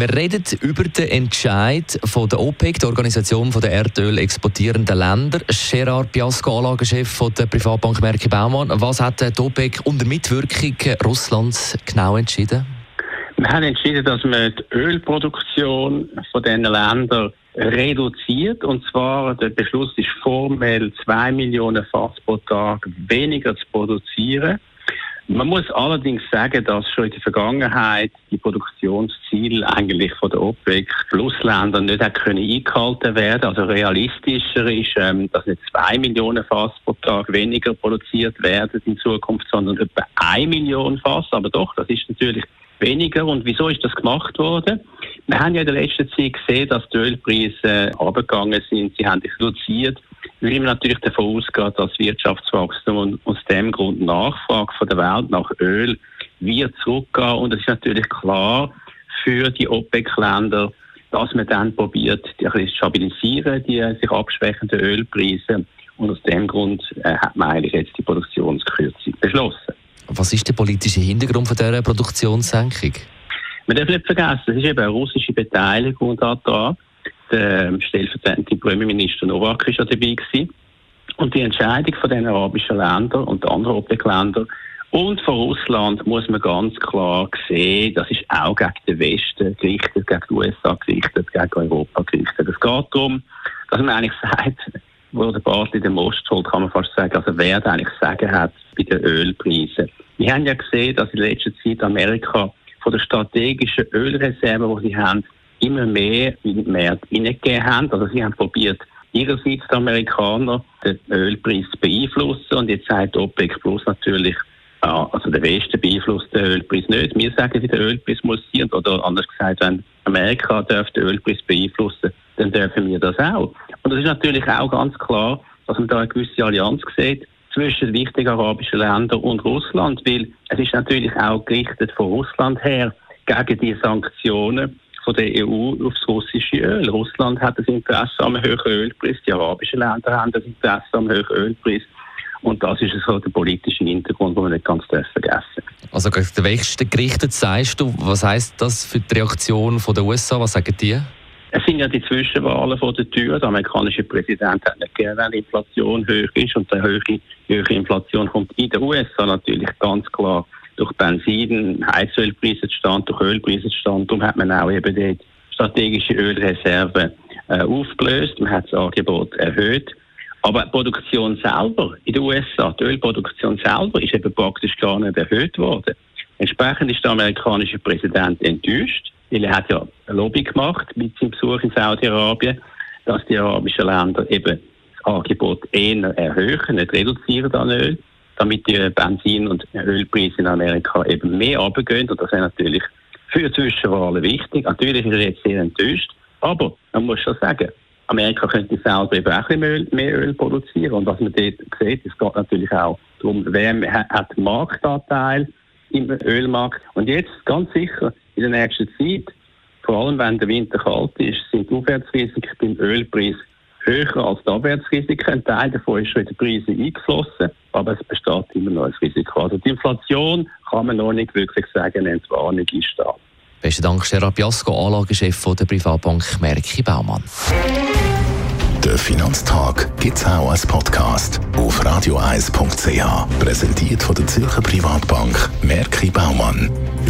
wir reden über den Entscheid von der OPEC, der Organisation der Erdöl exportierenden Länder. Gerard Piasco, Anlagechef der Privatbank Merki Baumann. Was hat die OPEC unter Mitwirkung Russlands genau entschieden? Wir haben entschieden, dass man die Ölproduktion von diesen Ländern reduziert. Und zwar, der Beschluss ist formell, zwei Millionen Fass pro Tag weniger zu produzieren. Man muss allerdings sagen, dass schon in der Vergangenheit die Produktionsziele eigentlich von der OPEC Plusländern nicht können eingehalten werden. Also realistischer ist, ähm, dass nicht zwei Millionen Fass pro Tag weniger produziert werden in Zukunft, sondern etwa eine Million Fass. Aber doch, das ist natürlich weniger. Und wieso ist das gemacht worden? Wir haben ja in der letzten Zeit gesehen, dass die Ölpreise abgegangen sind. Sie haben sich reduziert weil man natürlich davon ausgeht, dass Wirtschaftswachstum aus dem Grund Nachfrage von der Welt nach Öl wird zurückgehen. Und es ist natürlich klar für die OPEC-Länder, dass man dann probiert, die ein bisschen zu stabilisieren, die sich abschwächenden Ölpreise. Und aus dem Grund äh, hat man eigentlich jetzt die Produktionskürzung beschlossen. Was ist der politische Hintergrund von dieser Produktionssenkung? Man darf nicht vergessen, es ist eben eine russische Beteiligung daran. Der ähm, stellvertretende Premierminister Novak war ja dabei. Gewesen. Und die Entscheidung von den arabischen Ländern und anderen OPEC-Ländern und von Russland muss man ganz klar sehen, das ist auch gegen den Westen gerichtet, gegen die USA gerichtet, gegen Europa gerichtet. Es geht darum, dass man eigentlich sagt, wo der Bartli den Most holt, kann man fast sagen, also wer da eigentlich Sagen hat bei den Ölpreisen. Wir haben ja gesehen, dass in letzter Zeit Amerika von der strategischen Ölreserve, die sie haben, immer mehr in den Markt hineingegeben haben. Also sie haben probiert, ihrerseits die Amerikaner den Ölpreis zu beeinflussen und jetzt sagt OPEC Plus natürlich, ja, also der Westen beeinflusst den Ölpreis nicht. Wir sagen, wie der Ölpreis muss sein. Oder anders gesagt, wenn Amerika darf den Ölpreis beeinflussen, dann dürfen wir das auch. Und es ist natürlich auch ganz klar, dass man da eine gewisse Allianz sieht zwischen wichtigen arabischen Ländern und Russland, weil es ist natürlich auch gerichtet von Russland her gegen die Sanktionen von der EU aufs russische Öl. Russland hat das Interesse am höheren Ölpreis, die arabischen Länder haben das Interesse am höheren Ölpreis. Und das ist so der politische Hintergrund, den wir nicht ganz vergessen Also gegen den Westen gerichtet, sagst du, was heisst das für die Reaktion der USA? Was sagen die? Es sind ja die Zwischenwahlen vor der Tür. Der amerikanische Präsident hat nicht gerne, wenn die Inflation hoch ist. Und die höhere, höhere Inflation kommt in den USA natürlich ganz klar durch Benzin, Heizölpreise stand, durch Ölpreise stand. Darum hat man auch eben die strategische Ölreserve äh, aufgelöst. Man hat das Angebot erhöht. Aber die Produktion selber in den USA, die Ölproduktion selber, ist eben praktisch gar nicht erhöht worden. Entsprechend ist der amerikanische Präsident enttäuscht, weil er hat ja Lobby gemacht mit seinem Besuch in Saudi-Arabien, dass die arabischen Länder eben das Angebot eher erhöhen, nicht reduzieren an Öl damit die Benzin- und Ölpreise in Amerika eben mehr runtergehen. Und das ist natürlich für Zwischenwahlen wichtig. Natürlich ist er jetzt sehr enttäuscht, aber man muss schon sagen, Amerika könnte selber eben auch ein bisschen mehr Öl produzieren. Und was man dort sieht, es geht natürlich auch darum, wer hat Marktanteil im Ölmarkt. Und jetzt ganz sicher in der nächsten Zeit, vor allem wenn der Winter kalt ist, sind die Aufwärtsrisiken beim Ölpreis höher als die Abwärtsrisiken. Ein Teil davon ist schon in die Preise eingeflossen, aber es besteht immer noch ein Risiko. Also die Inflation kann man noch nicht wirklich sagen, eine Entwarnung ist da. Besten Dank, Gerard Piasco, Anlagechef der Privatbank Merki Baumann. Der Finanztag gibt es auch als Podcast auf radioeis.ch. Präsentiert von der Zürcher Privatbank Merki Baumann.